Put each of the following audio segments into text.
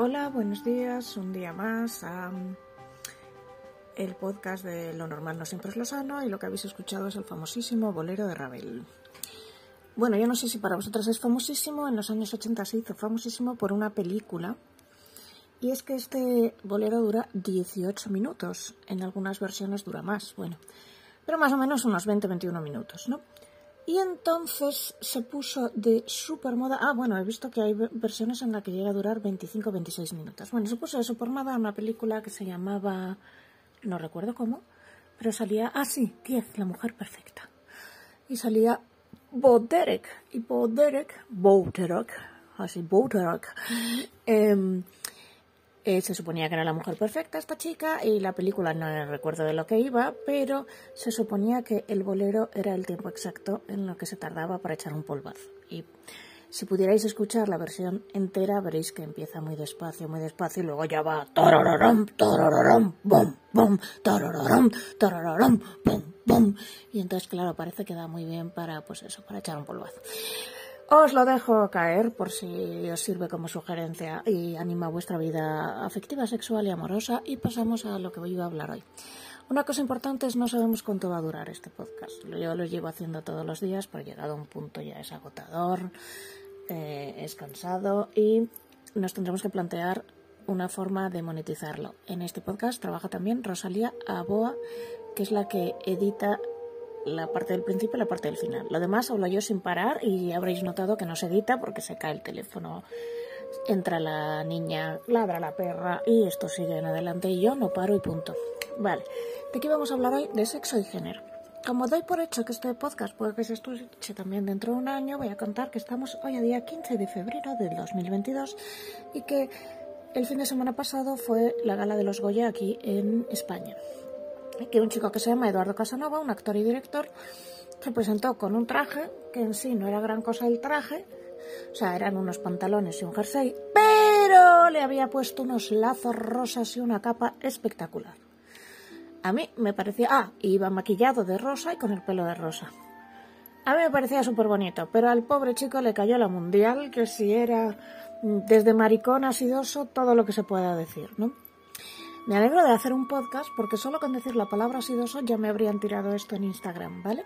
Hola, buenos días, un día más a el podcast de Lo normal no siempre es lo sano y lo que habéis escuchado es el famosísimo bolero de Ravel. Bueno, yo no sé si para vosotros es famosísimo, en los años 80 se hizo famosísimo por una película y es que este bolero dura 18 minutos, en algunas versiones dura más, bueno, pero más o menos unos 20-21 minutos, ¿no? Y entonces se puso de super moda. Ah, bueno, he visto que hay versiones en las que llega a durar 25 26 minutos. Bueno, se puso de super moda una película que se llamaba. No recuerdo cómo, pero salía. Ah, sí, 10, la mujer perfecta. Y salía Bo Derek. Y Bo Derek. Así, Bo. Eh, eh, se suponía que era la mujer perfecta esta chica y la película no recuerdo de lo que iba, pero se suponía que el bolero era el tiempo exacto en lo que se tardaba para echar un polvazo. Y si pudierais escuchar la versión entera, veréis que empieza muy despacio, muy despacio y luego ya va tarararam, tarararam, bum, bum, tarararam, tarararam, bum, bum. Y entonces, claro, parece que da muy bien para, pues eso, para echar un polvazo. Os lo dejo caer por si os sirve como sugerencia y anima vuestra vida afectiva, sexual y amorosa. Y pasamos a lo que voy a hablar hoy. Una cosa importante es no sabemos cuánto va a durar este podcast. Yo lo llevo haciendo todos los días, pero llegado a un punto ya es agotador, eh, es cansado y nos tendremos que plantear una forma de monetizarlo. En este podcast trabaja también Rosalía Aboa, que es la que edita la parte del principio y la parte del final. Lo demás hablo yo sin parar y habréis notado que no se edita porque se cae el teléfono. Entra la niña, ladra la perra y esto sigue en adelante y yo no paro y punto. Vale, ¿de qué vamos a hablar hoy? De sexo y género. Como doy por hecho que este podcast puede que se escuche también dentro de un año, voy a contar que estamos hoy a día 15 de febrero del 2022 y que el fin de semana pasado fue la gala de los Goya aquí en España que un chico que se llama Eduardo Casanova, un actor y director, se presentó con un traje, que en sí no era gran cosa el traje, o sea, eran unos pantalones y un jersey, pero le había puesto unos lazos rosas y una capa espectacular. A mí me parecía, ah, iba maquillado de rosa y con el pelo de rosa. A mí me parecía súper bonito, pero al pobre chico le cayó la mundial, que si era mm, desde maricón a sidoso, todo lo que se pueda decir, ¿no? Me alegro de hacer un podcast porque solo con decir la palabra sidoso ya me habrían tirado esto en Instagram, ¿vale?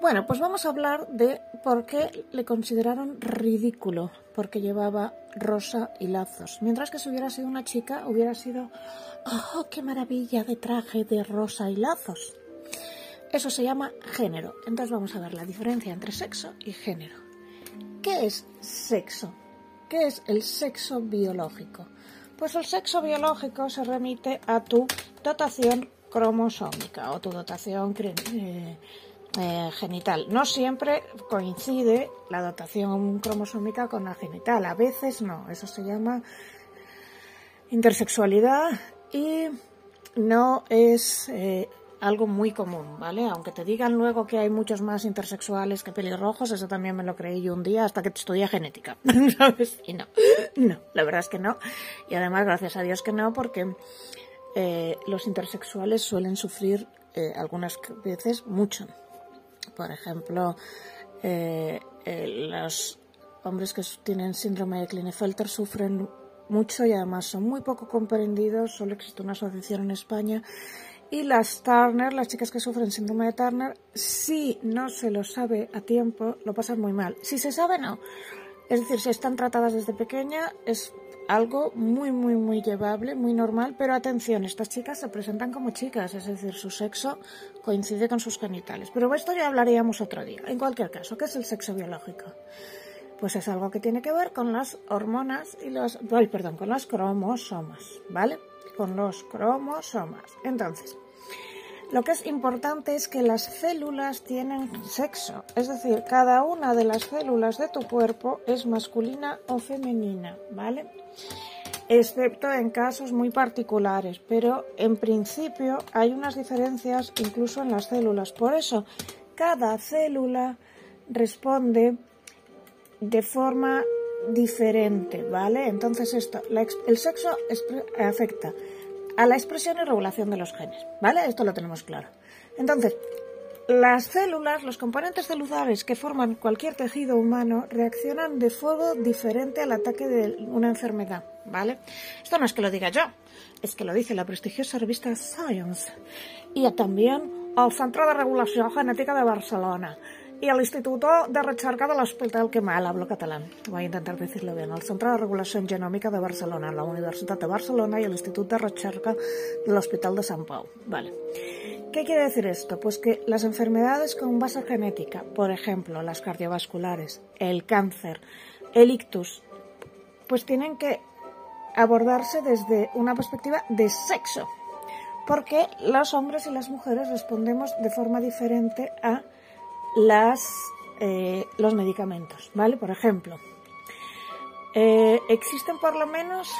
Bueno, pues vamos a hablar de por qué le consideraron ridículo porque llevaba rosa y lazos. Mientras que si hubiera sido una chica, hubiera sido, ¡oh, qué maravilla de traje de rosa y lazos! Eso se llama género. Entonces vamos a ver la diferencia entre sexo y género. ¿Qué es sexo? ¿Qué es el sexo biológico? Pues el sexo biológico se remite a tu dotación cromosómica o tu dotación eh, eh, genital. No siempre coincide la dotación cromosómica con la genital, a veces no. Eso se llama intersexualidad y no es eh, algo muy común, ¿vale? Aunque te digan luego que hay muchos más intersexuales que pelirrojos, eso también me lo creí yo un día hasta que estudié genética, ¿sabes? Y no, no, la verdad es que no. Y además, gracias a Dios que no, porque eh, los intersexuales suelen sufrir eh, algunas veces mucho. Por ejemplo, eh, los hombres que tienen síndrome de Klinefelter sufren mucho y además son muy poco comprendidos. Solo existe una asociación en España y las Turner, las chicas que sufren síndrome de Turner, si no se lo sabe a tiempo, lo pasan muy mal. Si se sabe, no. Es decir, si están tratadas desde pequeña, es algo muy, muy, muy llevable, muy normal, pero atención, estas chicas se presentan como chicas, es decir, su sexo coincide con sus genitales. Pero esto ya hablaríamos otro día. En cualquier caso, ¿qué es el sexo biológico? Pues es algo que tiene que ver con las hormonas y los, ay, perdón, con los cromosomas, ¿vale? Con los cromosomas. Entonces, lo que es importante es que las células tienen sexo, es decir, cada una de las células de tu cuerpo es masculina o femenina, ¿vale? Excepto en casos muy particulares, pero en principio hay unas diferencias incluso en las células. Por eso, cada célula responde de forma diferente, ¿vale? Entonces esto, el sexo afecta a la expresión y regulación de los genes, ¿vale? Esto lo tenemos claro. Entonces, las células, los componentes celulares que forman cualquier tejido humano reaccionan de fuego diferente al ataque de una enfermedad. ¿vale? Esto no es que lo diga yo, es que lo dice la prestigiosa revista Science y también el Centro de Regulación Genética de Barcelona y el Instituto de Recerca de l'Hospital que mal hablo catalán. Voy a intentar decirlo bien. El Centro de Regulación Genómica de Barcelona, la Universidad de Barcelona y el Instituto de Recerca del Hospital de San Pau. Vale. ¿Qué quiere decir esto? Pues que las enfermedades con base genética, por ejemplo, las cardiovasculares, el cáncer, el ictus, pues tienen que abordarse desde una perspectiva de sexo, porque los hombres y las mujeres respondemos de forma diferente a las, eh, los medicamentos, ¿vale? Por ejemplo, eh, existen por lo menos,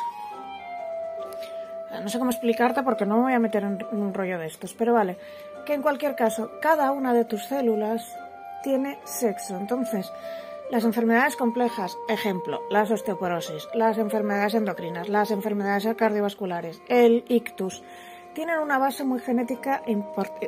no sé cómo explicarte porque no me voy a meter en un rollo de estos, pero vale, que en cualquier caso, cada una de tus células tiene sexo, entonces, las enfermedades complejas, ejemplo, las osteoporosis, las enfermedades endocrinas, las enfermedades cardiovasculares, el ictus, tienen una base muy genética,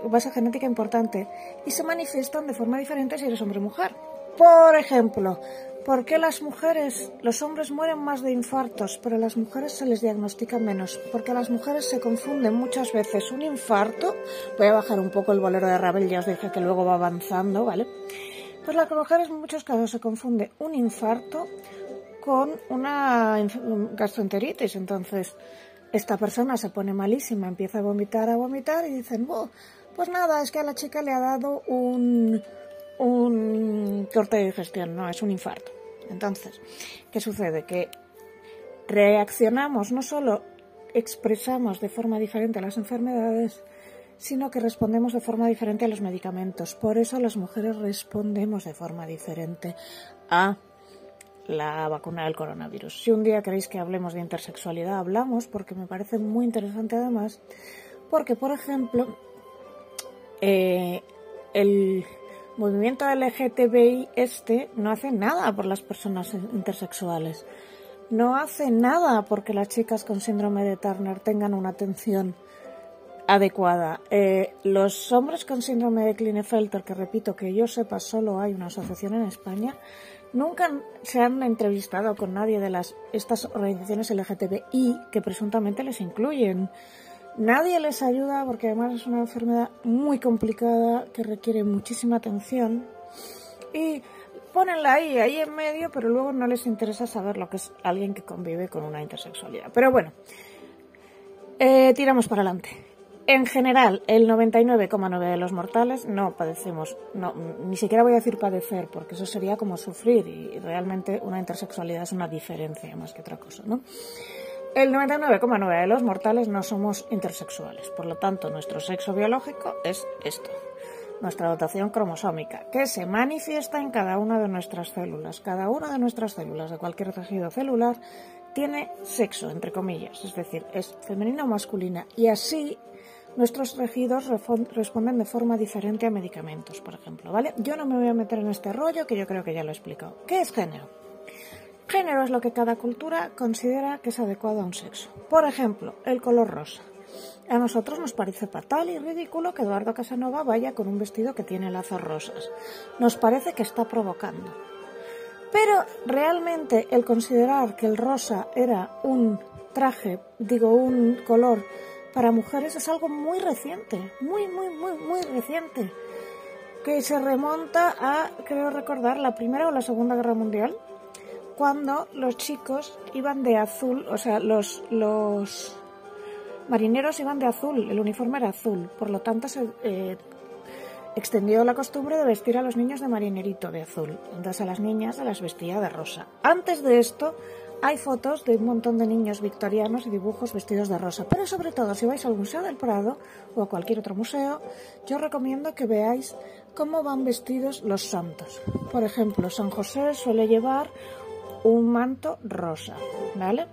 base genética importante y se manifiestan de forma diferente si eres hombre o mujer. Por ejemplo, ¿por qué las mujeres, los hombres mueren más de infartos, pero las mujeres se les diagnostica menos? Porque las mujeres se confunden muchas veces un infarto, voy a bajar un poco el bolero de Ravel, ya os dije que luego va avanzando, ¿vale? Pues las mujeres en muchos casos se confunde un infarto con una gastroenteritis, entonces esta persona se pone malísima, empieza a vomitar, a vomitar y dicen, pues nada, es que a la chica le ha dado un, un corte de digestión, no, es un infarto. Entonces, ¿qué sucede? Que reaccionamos, no solo expresamos de forma diferente a las enfermedades, sino que respondemos de forma diferente a los medicamentos. Por eso las mujeres respondemos de forma diferente a la vacuna del coronavirus. Si un día queréis que hablemos de intersexualidad, hablamos, porque me parece muy interesante además, porque, por ejemplo, eh, el movimiento LGTBI este no hace nada por las personas intersexuales. No hace nada porque las chicas con síndrome de Turner tengan una atención adecuada. Eh, los hombres con síndrome de Klinefelter, que repito que yo sepa solo hay una asociación en España, nunca se han entrevistado con nadie de las estas organizaciones LGTBI que presuntamente les incluyen. Nadie les ayuda porque además es una enfermedad muy complicada que requiere muchísima atención y ponenla ahí, ahí en medio, pero luego no les interesa saber lo que es alguien que convive con una intersexualidad. Pero bueno, eh, tiramos para adelante. En general, el 99,9 de los mortales no padecemos, no, ni siquiera voy a decir padecer, porque eso sería como sufrir y realmente una intersexualidad es una diferencia más que otra cosa, ¿no? El 99,9 de los mortales no somos intersexuales, por lo tanto nuestro sexo biológico es esto, nuestra dotación cromosómica, que se manifiesta en cada una de nuestras células. Cada una de nuestras células de cualquier tejido celular tiene sexo, entre comillas, es decir, es femenina o masculina, y así nuestros tejidos responden de forma diferente a medicamentos, por ejemplo, ¿vale? Yo no me voy a meter en este rollo que yo creo que ya lo he explicado. ¿Qué es género? Género es lo que cada cultura considera que es adecuado a un sexo. Por ejemplo, el color rosa. A nosotros nos parece fatal y ridículo que Eduardo Casanova vaya con un vestido que tiene lazos rosas. Nos parece que está provocando. Pero realmente el considerar que el rosa era un traje, digo, un color para mujeres es algo muy reciente, muy, muy, muy, muy reciente, que se remonta a, creo recordar, la Primera o la Segunda Guerra Mundial, cuando los chicos iban de azul, o sea, los, los marineros iban de azul, el uniforme era azul, por lo tanto se eh, extendió la costumbre de vestir a los niños de marinerito de azul, entonces a las niñas se las vestía de rosa. Antes de esto, hay fotos de un montón de niños victorianos y dibujos vestidos de rosa. Pero sobre todo, si vais al Museo del Prado o a cualquier otro museo, yo recomiendo que veáis cómo van vestidos los santos. Por ejemplo, San José suele llevar un manto rosa, ¿vale?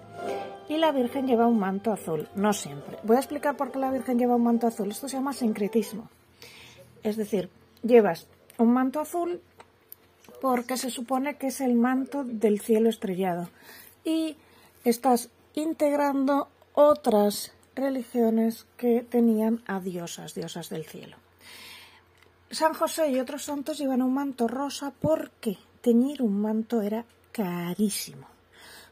Y la Virgen lleva un manto azul, no siempre. Voy a explicar por qué la Virgen lleva un manto azul. Esto se llama sincretismo. Es decir, llevas un manto azul porque se supone que es el manto del cielo estrellado y estás integrando otras religiones que tenían a diosas, diosas del cielo. San José y otros santos llevan un manto rosa porque teñir un manto era carísimo.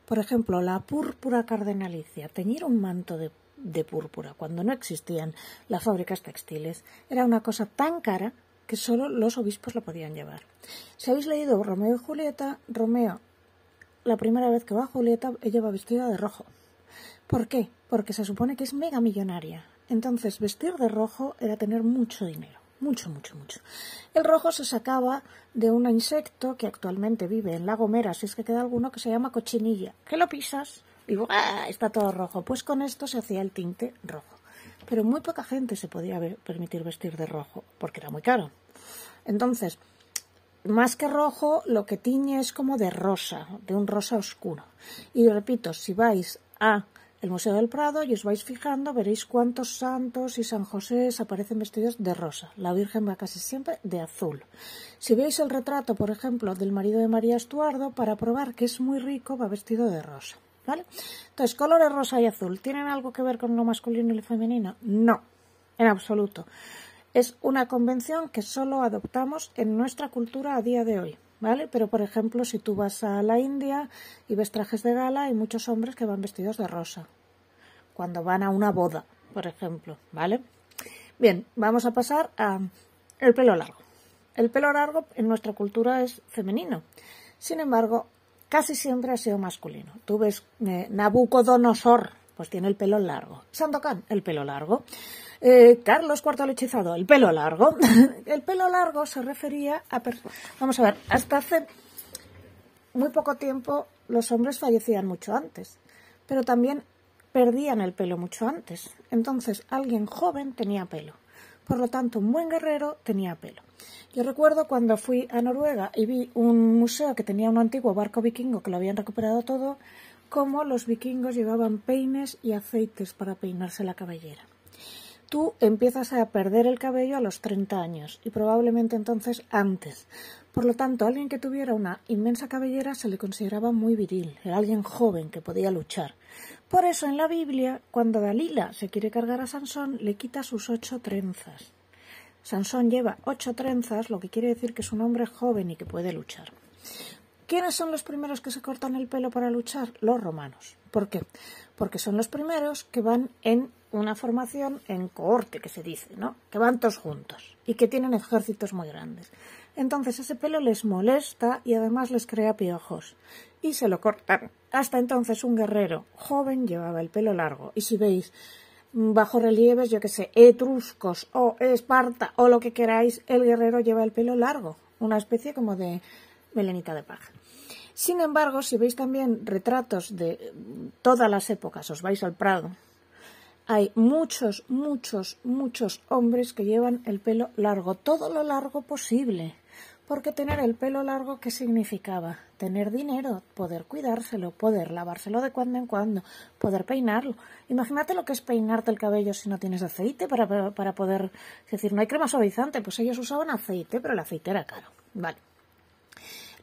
Por ejemplo, la púrpura cardenalicia, teñir un manto de, de púrpura cuando no existían las fábricas textiles era una cosa tan cara que solo los obispos la podían llevar. Si habéis leído Romeo y Julieta, Romeo, la primera vez que va Julieta, ella va vestida de rojo. ¿Por qué? Porque se supone que es mega millonaria. Entonces, vestir de rojo era tener mucho dinero. Mucho, mucho, mucho. El rojo se sacaba de un insecto que actualmente vive en La Gomera, si es que queda alguno, que se llama cochinilla. Que lo pisas y ¡ah! está todo rojo. Pues con esto se hacía el tinte rojo. Pero muy poca gente se podía permitir vestir de rojo, porque era muy caro. Entonces, más que rojo, lo que tiñe es como de rosa, de un rosa oscuro. Y repito, si vais a el Museo del Prado y os vais fijando, veréis cuántos santos y San José aparecen vestidos de rosa. La Virgen va casi siempre de azul. Si veis el retrato, por ejemplo, del marido de María Estuardo, para probar que es muy rico, va vestido de rosa. ¿Vale? Entonces, colores rosa y azul, ¿tienen algo que ver con lo masculino y lo femenino? No, en absoluto. Es una convención que solo adoptamos en nuestra cultura a día de hoy. ¿vale? Pero, por ejemplo, si tú vas a la India y ves trajes de gala, hay muchos hombres que van vestidos de rosa. Cuando van a una boda, por ejemplo, ¿vale? Bien, vamos a pasar a el pelo largo. El pelo largo en nuestra cultura es femenino. Sin embargo, casi siempre ha sido masculino. Tú ves eh, Nabucodonosor, pues tiene el pelo largo. Sandokan, el pelo largo. Eh, Carlos IV el hechizado, el pelo largo. el pelo largo se refería a... Vamos a ver, hasta hace muy poco tiempo los hombres fallecían mucho antes, pero también perdían el pelo mucho antes. Entonces alguien joven tenía pelo. Por lo tanto, un buen guerrero tenía pelo. Yo recuerdo cuando fui a Noruega y vi un museo que tenía un antiguo barco vikingo que lo habían recuperado todo, cómo los vikingos llevaban peines y aceites para peinarse la cabellera tú empiezas a perder el cabello a los 30 años y probablemente entonces antes. Por lo tanto, alguien que tuviera una inmensa cabellera se le consideraba muy viril, era alguien joven que podía luchar. Por eso en la Biblia, cuando Dalila se quiere cargar a Sansón, le quita sus ocho trenzas. Sansón lleva ocho trenzas, lo que quiere decir que es un hombre joven y que puede luchar. ¿Quiénes son los primeros que se cortan el pelo para luchar? Los romanos. ¿Por qué? Porque son los primeros que van en una formación en cohorte, que se dice, ¿no? Que van todos juntos y que tienen ejércitos muy grandes. Entonces ese pelo les molesta y además les crea piojos. Y se lo cortan. Hasta entonces un guerrero joven llevaba el pelo largo. Y si veis bajo relieves, yo que sé, etruscos o Esparta o lo que queráis, el guerrero lleva el pelo largo. Una especie como de melenita de paja. Sin embargo, si veis también retratos de todas las épocas, os vais al Prado, hay muchos, muchos, muchos hombres que llevan el pelo largo, todo lo largo posible. Porque tener el pelo largo, ¿qué significaba? Tener dinero, poder cuidárselo, poder lavárselo de cuando en cuando, poder peinarlo. Imagínate lo que es peinarte el cabello si no tienes aceite para, para poder... Es decir, no hay crema suavizante, pues ellos usaban aceite, pero el aceite era caro. Vale.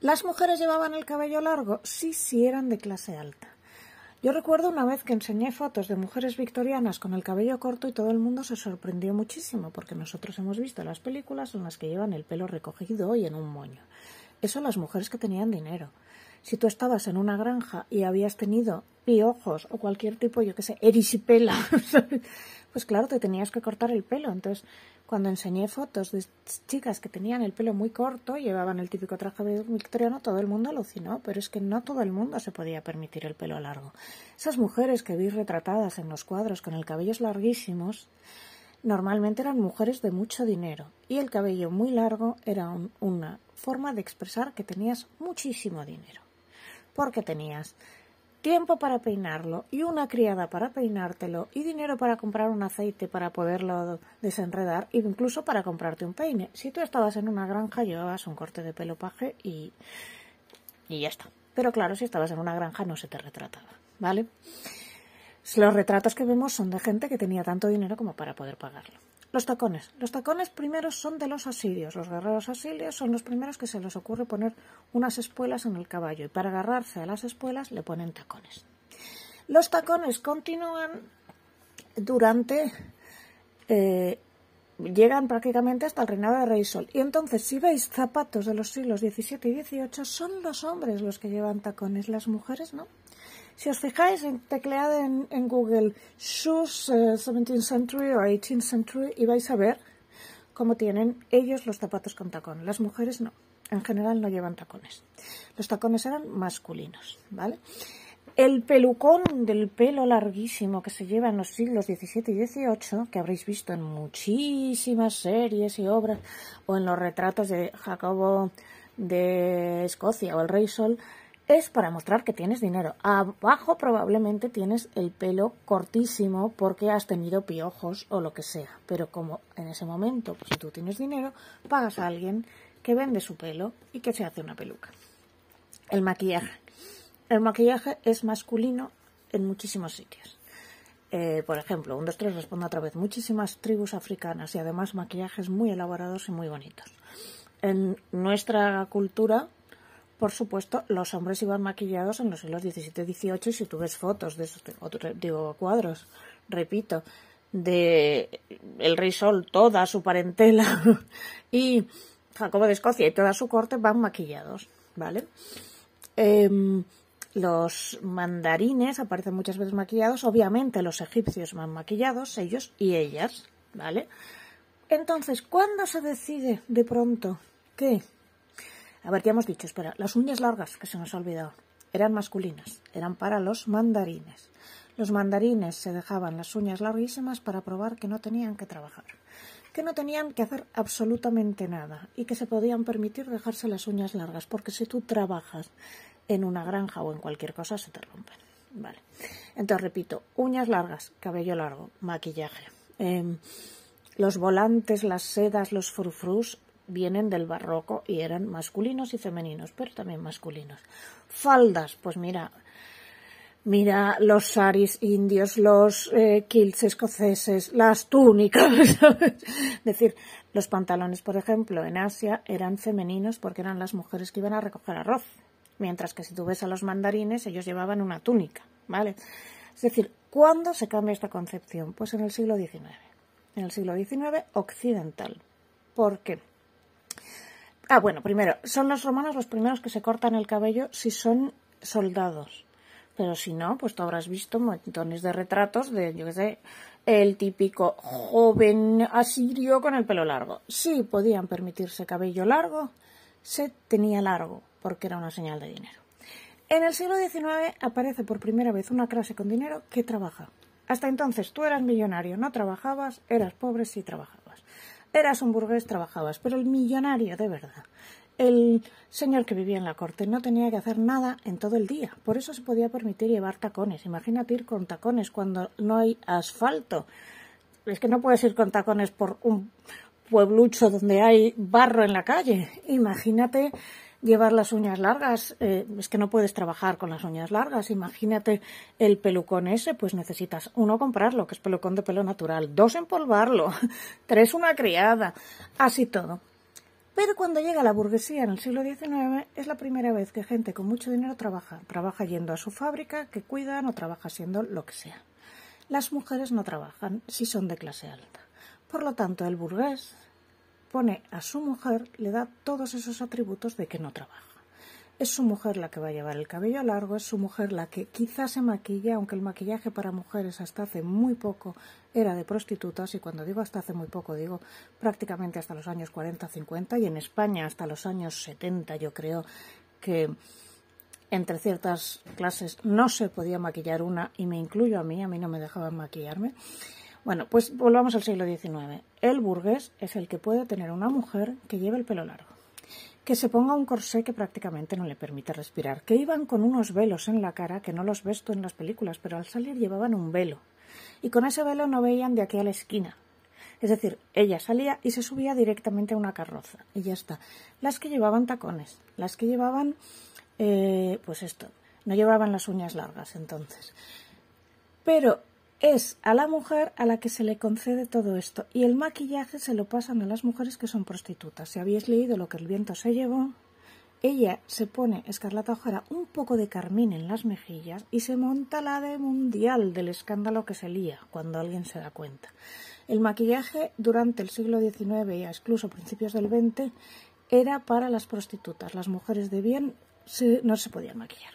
¿Las mujeres llevaban el cabello largo? Sí, sí eran de clase alta. Yo recuerdo una vez que enseñé fotos de mujeres victorianas con el cabello corto y todo el mundo se sorprendió muchísimo porque nosotros hemos visto las películas en las que llevan el pelo recogido y en un moño. Eso las mujeres que tenían dinero. Si tú estabas en una granja y habías tenido piojos o cualquier tipo, yo qué sé, erisipela, pues claro, te tenías que cortar el pelo. Entonces, cuando enseñé fotos de chicas que tenían el pelo muy corto, llevaban el típico traje victoriano, todo el mundo alucinó, pero es que no todo el mundo se podía permitir el pelo largo. Esas mujeres que vi retratadas en los cuadros con el cabello larguísimos, normalmente eran mujeres de mucho dinero, y el cabello muy largo era una forma de expresar que tenías muchísimo dinero. Porque tenías tiempo para peinarlo y una criada para peinártelo y dinero para comprar un aceite para poderlo desenredar e incluso para comprarte un peine. Si tú estabas en una granja llevabas un corte de pelo paje y, y ya está. Pero claro, si estabas en una granja no se te retrataba, ¿vale? Los retratos que vemos son de gente que tenía tanto dinero como para poder pagarlo. Los tacones. Los tacones primeros son de los asirios. Los guerreros asirios son los primeros que se les ocurre poner unas espuelas en el caballo y para agarrarse a las espuelas le ponen tacones. Los tacones continúan durante. Eh, llegan prácticamente hasta el reinado de Rey Sol. Y entonces, si veis zapatos de los siglos XVII y XVIII, son los hombres los que llevan tacones, las mujeres no. Si os fijáis, teclead en, en Google shoes 17th eh, century o 18th century y vais a ver cómo tienen ellos los zapatos con tacón. Las mujeres no. En general no llevan tacones. Los tacones eran masculinos, ¿vale? El pelucón del pelo larguísimo que se lleva en los siglos XVII y XVIII, que habréis visto en muchísimas series y obras, o en los retratos de Jacobo de Escocia o el Rey Sol, es para mostrar que tienes dinero. Abajo probablemente tienes el pelo cortísimo porque has tenido piojos o lo que sea. Pero como en ese momento, pues, si tú tienes dinero, pagas a alguien que vende su pelo y que se hace una peluca. El maquillaje. El maquillaje es masculino en muchísimos sitios. Eh, por ejemplo, un, dos, tres, respondo otra vez. Muchísimas tribus africanas y además maquillajes muy elaborados y muy bonitos. En nuestra cultura, por supuesto, los hombres iban maquillados en los siglos XVII y XVIII. Y si tú ves fotos de esos, digo, cuadros, repito, de el rey Sol, toda su parentela y Jacobo de Escocia y toda su corte van maquillados, ¿vale? Em, los mandarines aparecen muchas veces maquillados, obviamente los egipcios van maquillados, ellos y ellas, ¿vale? Entonces, ¿cuándo se decide de pronto que, a ver, ya hemos dicho, espera, las uñas largas, que se nos ha olvidado, eran masculinas, eran para los mandarines. Los mandarines se dejaban las uñas larguísimas para probar que no tenían que trabajar que no tenían que hacer absolutamente nada y que se podían permitir dejarse las uñas largas, porque si tú trabajas en una granja o en cualquier cosa se te rompen. Vale. Entonces repito, uñas largas, cabello largo, maquillaje. Em, los volantes, las sedas, los frufrus vienen del barroco y eran masculinos y femeninos, pero también masculinos. Faldas, pues mira, Mira los saris indios, los eh, kilts escoceses, las túnicas. es decir, los pantalones, por ejemplo, en Asia eran femeninos porque eran las mujeres que iban a recoger arroz. Mientras que si tú ves a los mandarines, ellos llevaban una túnica, ¿vale? Es decir, ¿cuándo se cambia esta concepción? Pues en el siglo XIX. En el siglo XIX occidental. ¿Por qué? Ah, bueno, primero, son los romanos los primeros que se cortan el cabello si son soldados. Pero si no, pues tú habrás visto montones de retratos de, yo qué sé, el típico joven asirio con el pelo largo. Sí, podían permitirse cabello largo, se tenía largo, porque era una señal de dinero. En el siglo XIX aparece por primera vez una clase con dinero que trabaja. Hasta entonces tú eras millonario, no trabajabas, eras pobre, sí trabajabas. Eras un burgués, trabajabas, pero el millonario de verdad el señor que vivía en la corte no tenía que hacer nada en todo el día. Por eso se podía permitir llevar tacones. Imagínate ir con tacones cuando no hay asfalto. Es que no puedes ir con tacones por un pueblucho donde hay barro en la calle. Imagínate llevar las uñas largas, eh, es que no puedes trabajar con las uñas largas. Imagínate el pelucón ese, pues necesitas uno comprarlo, que es pelucón de pelo natural, dos empolvarlo, tres una criada, así todo. Pero cuando llega la burguesía en el siglo XIX es la primera vez que gente con mucho dinero trabaja. Trabaja yendo a su fábrica, que cuidan o trabaja siendo lo que sea. Las mujeres no trabajan si son de clase alta. Por lo tanto, el burgués pone a su mujer, le da todos esos atributos de que no trabaja. Es su mujer la que va a llevar el cabello largo, es su mujer la que quizás se maquilla, aunque el maquillaje para mujeres hasta hace muy poco era de prostitutas, y cuando digo hasta hace muy poco digo prácticamente hasta los años 40-50, y en España hasta los años 70 yo creo que entre ciertas clases no se podía maquillar una, y me incluyo a mí, a mí no me dejaban maquillarme. Bueno, pues volvamos al siglo XIX. El burgués es el que puede tener una mujer que lleve el pelo largo que se ponga un corsé que prácticamente no le permite respirar, que iban con unos velos en la cara que no los ves tú en las películas, pero al salir llevaban un velo. Y con ese velo no veían de aquí a la esquina. Es decir, ella salía y se subía directamente a una carroza y ya está. Las que llevaban tacones, las que llevaban, eh, pues esto, no llevaban las uñas largas entonces. Pero es a la mujer a la que se le concede todo esto y el maquillaje se lo pasan a las mujeres que son prostitutas. Si habéis leído lo que el viento se llevó, ella se pone Escarlata Ojara un poco de carmín en las mejillas y se monta la de mundial del escándalo que se lía cuando alguien se da cuenta. El maquillaje durante el siglo XIX y incluso principios del XX era para las prostitutas. Las mujeres de bien no se podían maquillar.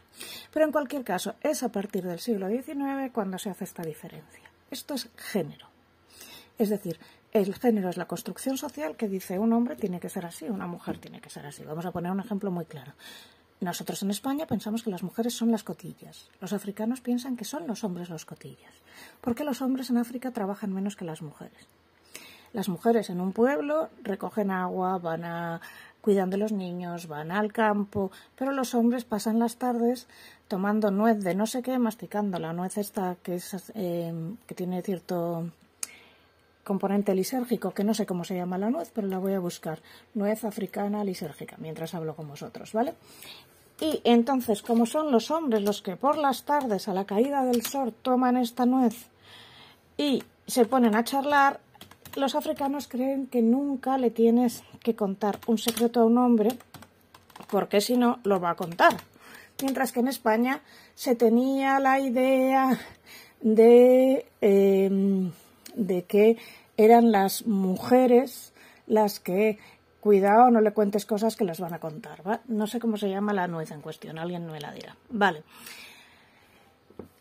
Pero en cualquier caso, es a partir del siglo XIX cuando se hace esta diferencia. Esto es género. Es decir, el género es la construcción social que dice un hombre tiene que ser así, una mujer tiene que ser así. Vamos a poner un ejemplo muy claro. Nosotros en España pensamos que las mujeres son las cotillas. Los africanos piensan que son los hombres los cotillas. ¿Por qué los hombres en África trabajan menos que las mujeres? Las mujeres en un pueblo recogen agua, van a cuidan de los niños, van al campo, pero los hombres pasan las tardes tomando nuez de no sé qué, masticando la nuez esta que, es, eh, que tiene cierto componente lisérgico, que no sé cómo se llama la nuez, pero la voy a buscar. Nuez africana lisérgica, mientras hablo con vosotros, ¿vale? Y entonces, como son los hombres los que por las tardes, a la caída del sol, toman esta nuez y se ponen a charlar, los africanos creen que nunca le tienes que contar un secreto a un hombre, porque si no, lo va a contar. Mientras que en España se tenía la idea de, em, de que eran las mujeres las que, cuidado, no le cuentes cosas que las van a contar. ¿va? No sé cómo se llama la nuez en cuestión, alguien me la dirá. Vale.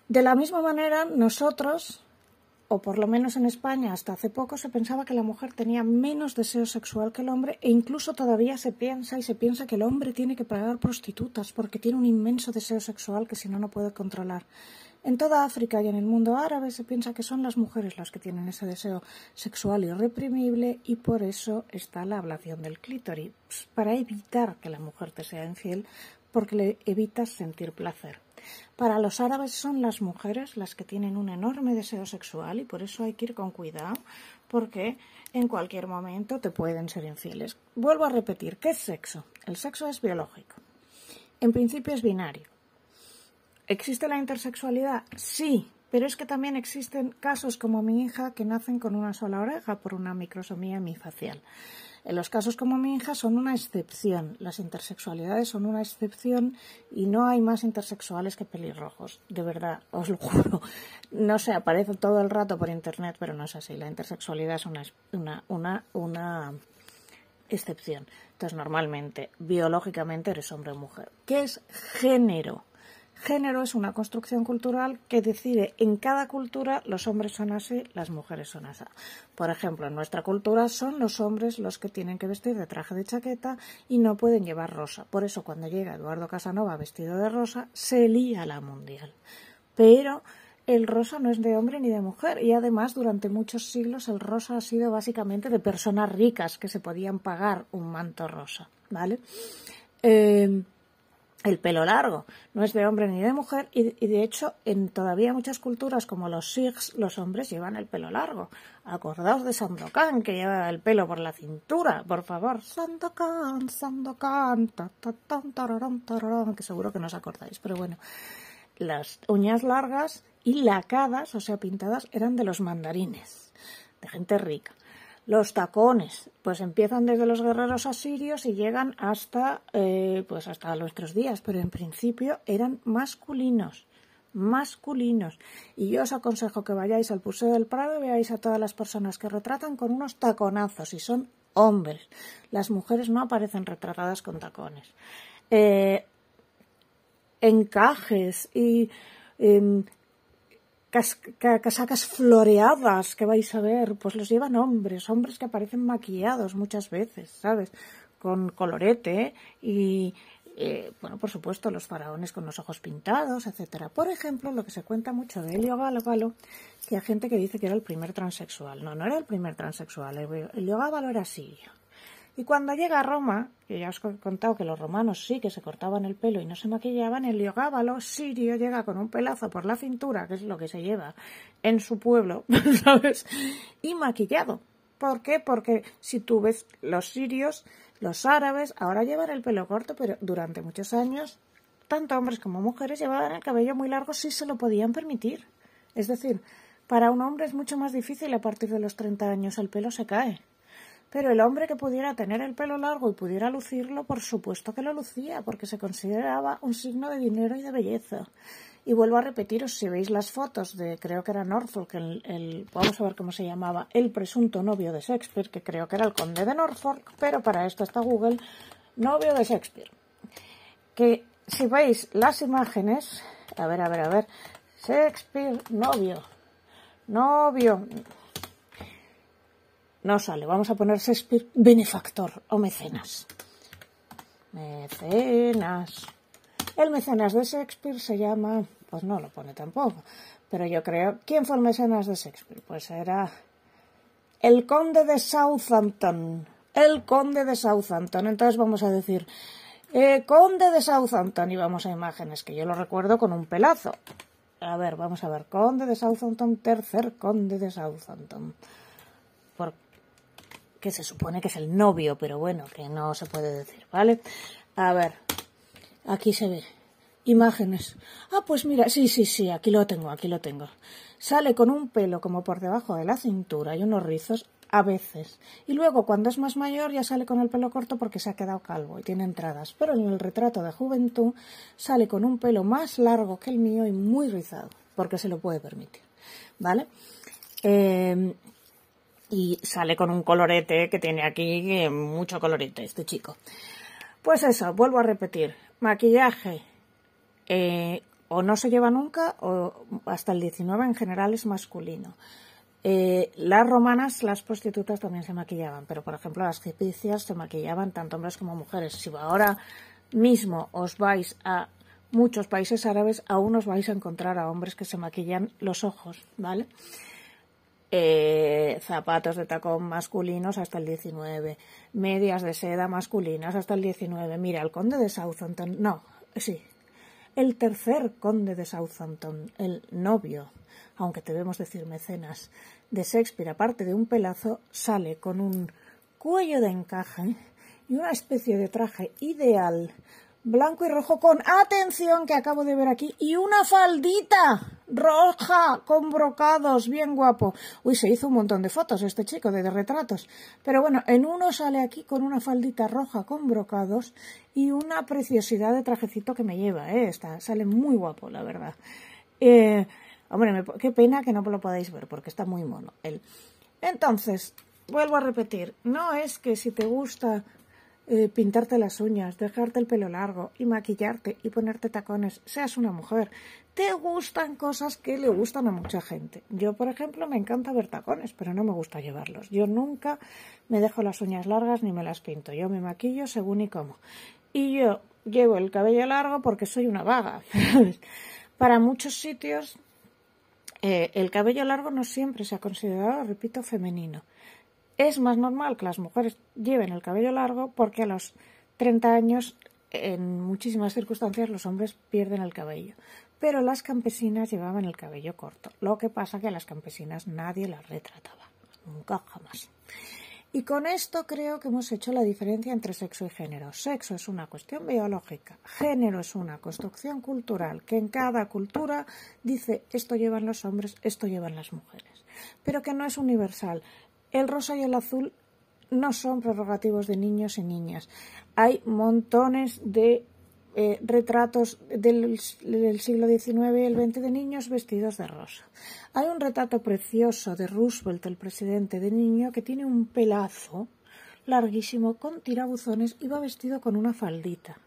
De la misma manera, nosotros o por lo menos en España hasta hace poco se pensaba que la mujer tenía menos deseo sexual que el hombre e incluso todavía se piensa y se piensa que el hombre tiene que pagar prostitutas porque tiene un inmenso deseo sexual que si no no puede controlar. En toda África y en el mundo árabe se piensa que son las mujeres las que tienen ese deseo sexual irreprimible y por eso está la ablación del clítoris, para evitar que la mujer te sea infiel porque le evitas sentir placer. Para los árabes son las mujeres las que tienen un enorme deseo sexual y por eso hay que ir con cuidado porque en cualquier momento te pueden ser infieles. Vuelvo a repetir, ¿qué es sexo? El sexo es biológico. En principio es binario. ¿Existe la intersexualidad? Sí, pero es que también existen casos como mi hija que nacen con una sola oreja por una microsomía hemifacial. En los casos como mi hija son una excepción. Las intersexualidades son una excepción y no hay más intersexuales que pelirrojos. De verdad, os lo juro. No sé, aparece todo el rato por internet, pero no es así. La intersexualidad es una, una, una, una excepción. Entonces, normalmente, biológicamente eres hombre o mujer. ¿Qué es género? Género es una construcción cultural que decide en cada cultura los hombres son así, las mujeres son así. Por ejemplo, en nuestra cultura son los hombres los que tienen que vestir de traje de chaqueta y no pueden llevar rosa. Por eso cuando llega Eduardo Casanova vestido de rosa, se lía la mundial. Pero el rosa no es de hombre ni de mujer y además durante muchos siglos el rosa ha sido básicamente de personas ricas que se podían pagar un manto rosa, ¿vale? Eh, el pelo largo. No es de hombre ni de mujer y, de hecho en todavía muchas culturas como los Sikhs los hombres llevan el pelo largo. Acordaos de Sandokan que lleva el pelo por la cintura, por favor. Sandokan, Sandokan, que seguro que no os acordáis, pero bueno. Las uñas largas y lacadas, o sea, pintadas, eran de los mandarines, de gente rica. Los tacones, pues empiezan desde los guerreros asirios y llegan hasta, eh, pues hasta nuestros días, pero en principio eran masculinos, masculinos. Y yo os aconsejo que vayáis al Museo del Prado y veáis a todas las personas que retratan con unos taconazos y son hombres. Las mujeres no aparecen retratadas con tacones. Eh, encajes y em, casacas floreadas que vais a ver, pues los llevan hombres, hombres que aparecen maquillados muchas veces, ¿sabes? Con colorete y, eh, bueno, por supuesto, los faraones con los ojos pintados, etcétera. Por ejemplo, lo que se cuenta mucho de Helio Galo, que hay gente que dice que era el primer transexual. No, no era el primer transexual. Helio Galo era sirio. Y cuando llega a Roma, que ya os he contado que los romanos sí que se cortaban el pelo y no se maquillaban, el Heliogábalo sirio llega con un pelazo por la cintura, que es lo que se lleva en su pueblo, ¿sabes? Y maquillado. ¿Por qué? Porque si tú ves los sirios, los árabes, ahora llevan el pelo corto, pero durante muchos años, tanto hombres como mujeres llevaban el cabello muy largo si se lo podían permitir. Es decir, para un hombre es mucho más difícil a partir de los 30 años el pelo se cae. Pero el hombre que pudiera tener el pelo largo y pudiera lucirlo, por supuesto que lo lucía, porque se consideraba un signo de dinero y de belleza. Y vuelvo a repetiros, si veis las fotos de, creo que era Norfolk, el, el, vamos a ver cómo se llamaba, el presunto novio de Shakespeare, que creo que era el conde de Norfolk, pero para esto está Google, novio de Shakespeare. Que si veis las imágenes, a ver, a ver, a ver, Shakespeare, novio, novio, no sale, vamos a poner Shakespeare, benefactor o mecenas. Mecenas. El mecenas de Shakespeare se llama, pues no lo pone tampoco, pero yo creo, ¿quién fue el mecenas de Shakespeare? Pues era el conde de Southampton. El conde de Southampton. Entonces vamos a decir, eh, conde de Southampton y vamos a imágenes, que yo lo recuerdo con un pelazo. A ver, vamos a ver, conde de Southampton, tercer conde de Southampton. Que se supone que es el novio, pero bueno, que no se puede decir, ¿vale? A ver, aquí se ve. Imágenes. Ah, pues mira, sí, sí, sí, aquí lo tengo, aquí lo tengo. Sale con un pelo como por debajo de la cintura y unos rizos a veces. Y luego, cuando es más mayor, ya sale con el pelo corto porque se ha quedado calvo y tiene entradas. Pero en el retrato de juventud sale con un pelo más largo que el mío y muy rizado, porque se lo puede permitir. ¿Vale? Eh, y sale con un colorete que tiene aquí mucho colorete este chico. Pues eso, vuelvo a repetir, maquillaje eh, o no se lleva nunca o hasta el 19 en general es masculino. Eh, las romanas, las prostitutas también se maquillaban, pero por ejemplo las egipcias se maquillaban tanto hombres como mujeres. Si ahora mismo os vais a muchos países árabes, aún os vais a encontrar a hombres que se maquillan los ojos, ¿vale? Eh, zapatos de tacón masculinos hasta el 19, medias de seda masculinas hasta el 19. Mira, el conde de Southampton, no, sí, el tercer conde de Southampton, el novio, aunque debemos decir mecenas, de Shakespeare, aparte de un pelazo, sale con un cuello de encaje y una especie de traje ideal blanco y rojo con atención que acabo de ver aquí y una faldita roja con brocados, bien guapo. Uy, se hizo un montón de fotos este chico de, retratos. Pero bueno, en uno sale aquí con una faldita roja con brocados y una preciosidad de trajecito que me lleva, ¿eh? Está, sale muy guapo, la verdad. Eh, hombre, qué pena que no lo podáis ver porque está muy mono él. Entonces, vuelvo a repetir, no es que si te gusta eh, pintarte las uñas, dejarte el pelo largo y maquillarte y ponerte tacones, seas una mujer. Te gustan cosas que le gustan a mucha gente. Yo, por ejemplo, me encanta ver tacones, pero no me gusta llevarlos. Yo nunca me dejo las uñas largas ni me las pinto. Yo me maquillo según y cómo. Y yo llevo el cabello largo porque soy una vaga. Para muchos sitios, eh, el cabello largo no siempre se ha considerado, repito, femenino es más normal que las mujeres lleven el cabello largo porque a los 30 años, en muchísimas circunstancias, los hombres pierden el cabello. Pero las campesinas llevaban el cabello corto. Lo que pasa que a las campesinas nadie las retrataba. Nunca jamás. Y con esto creo que hemos hecho la diferencia entre sexo y género. Sexo es una cuestión biológica, género es una construcción cultural que en cada cultura dice esto llevan los hombres, esto llevan las mujeres, pero que no es universal. El rosa y el azul no son prerrogativos de niños y niñas. Hay montones de eh, retratos del, siglo XIX y el XX de niños vestidos de rosa. Hay un retrato precioso de Roosevelt, el presidente de niño, que tiene un pelazo larguísimo con tirabuzones y va vestido con una faldita.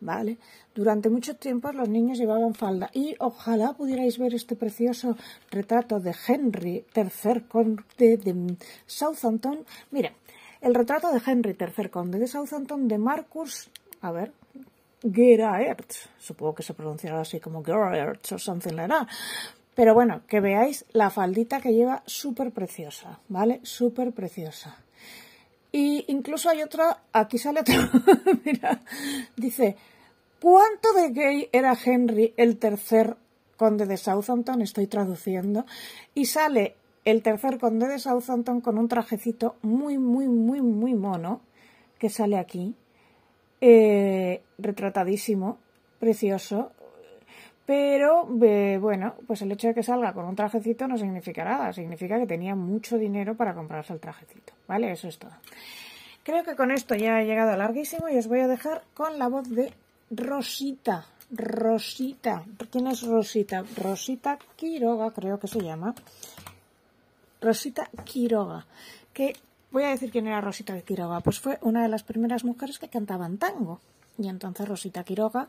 ¿Vale? Durante mucho tiempo los niños llevaban falda y ojalá pudierais ver este precioso retrato de Henry III conde de Southampton. Mira, el retrato de Henry III conde de Southampton de Marcus, a ver, Geraert, supongo que se pronunciará así como Geraert o something like that. Pero bueno, que veáis la faldita que lleva súper preciosa, ¿vale? Súper preciosa. Y incluso hay otra, aquí sale otro, mira, dice, ¿cuánto de gay era Henry el tercer conde de Southampton? Estoy traduciendo. Y sale el tercer conde de Southampton con un trajecito muy, muy, muy, muy mono, que sale aquí, eh, retratadísimo, precioso, pero eh, bueno, pues el hecho de que salga con un trajecito no significa nada, significa que tenía mucho dinero para comprarse el trajecito, ¿vale? Eso es todo. Creo que con esto ya he llegado larguísimo y os voy a dejar con la voz de Rosita. Rosita. ¿Quién es Rosita? Rosita Quiroga, creo que se llama. Rosita Quiroga. Que voy a decir quién era Rosita Quiroga. Pues fue una de las primeras mujeres que cantaban tango. Y entonces Rosita Quiroga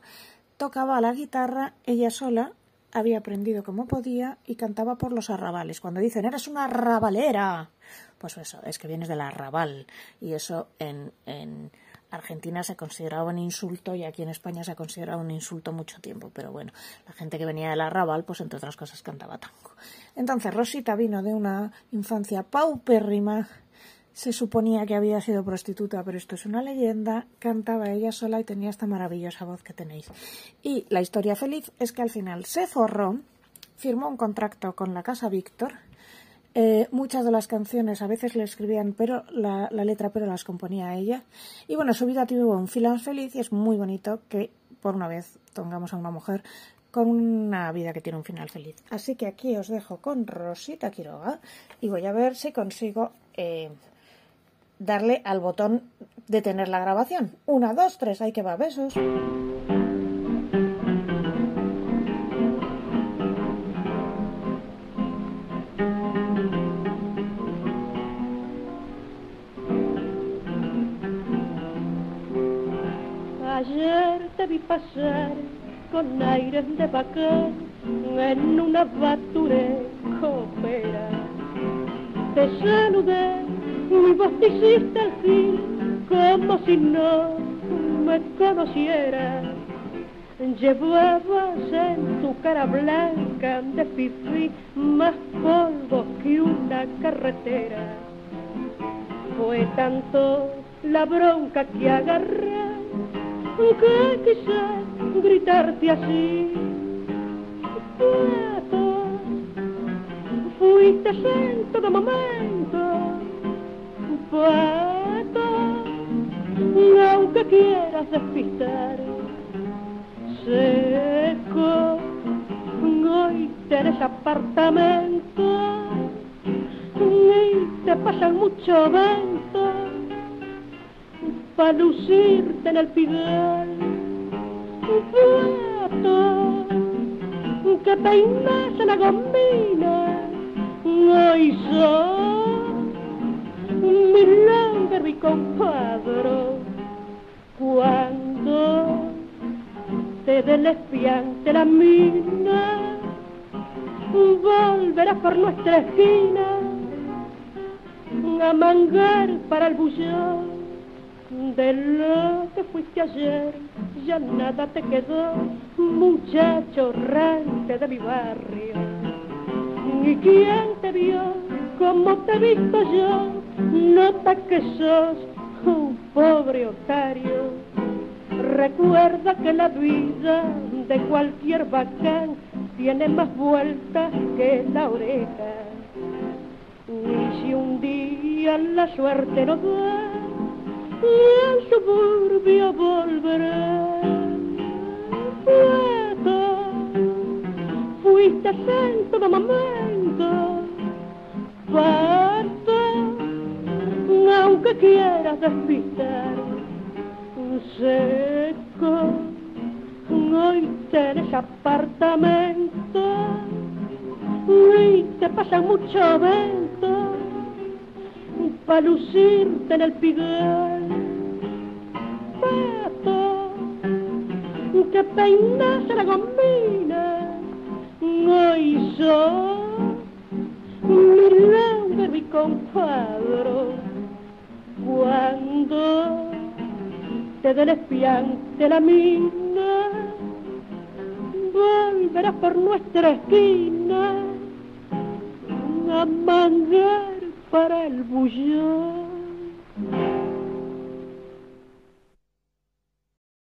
tocaba la guitarra ella sola, había aprendido como podía y cantaba por los arrabales. Cuando dicen, eres una arrabalera, pues eso, es que vienes del arrabal. Y eso en, en Argentina se consideraba un insulto y aquí en España se ha considerado un insulto mucho tiempo. Pero bueno, la gente que venía del arrabal, pues entre otras cosas cantaba tango. Entonces Rosita vino de una infancia paupérrima se suponía que había sido prostituta, pero esto es una leyenda. Cantaba ella sola y tenía esta maravillosa voz que tenéis. Y la historia feliz es que al final se forró, firmó un contrato con la Casa Víctor. Eh, muchas de las canciones a veces le escribían pero la, letra, pero las componía ella. Y bueno, su vida tuvo un final feliz y es muy bonito que por una vez tengamos a una mujer con una vida que tiene un final feliz. Así que aquí os dejo con Rosita Quiroga y voy a ver si consigo eh, darle al botón de tener la grabación. Una, dos, tres, ahí que va, besos. Ayer te vi pasar con aires de vaca en una bature copera. Te saludé y vos te hiciste así como si no me conocieras. Llevabas en tu cara blanca de fifí más polvo que una carretera. Fue tanto la bronca que agarré que quise gritarte así. fuiste en todo momento aunque quieras despistar, seco, hoy tenés apartamento y te pasan mucho vento para lucirte en el pidal. que peinas en la gomina, hoy soy compadre cuando te espiante la mina volverás por nuestra esquina a mangar para el bullón de lo que fuiste ayer. Ya nada te quedó muchacho rante de mi barrio. Y quién te vio como te he visto yo nota que sos un pobre otario. Recuerda que la vida de cualquier bacán tiene más vueltas que la oreja. Y si un día la suerte no da, al suburbio volverá. fuiste en todo momento, aunque quieras despistar. Seco, hoy tenés apartamento y te pasan mucho vento para lucirte en el piguel. Pato, que peinas la gomina, hoy soy mi mi compadre cuando te den espiante la mina, volverás por nuestra esquina a mangar para el bullón.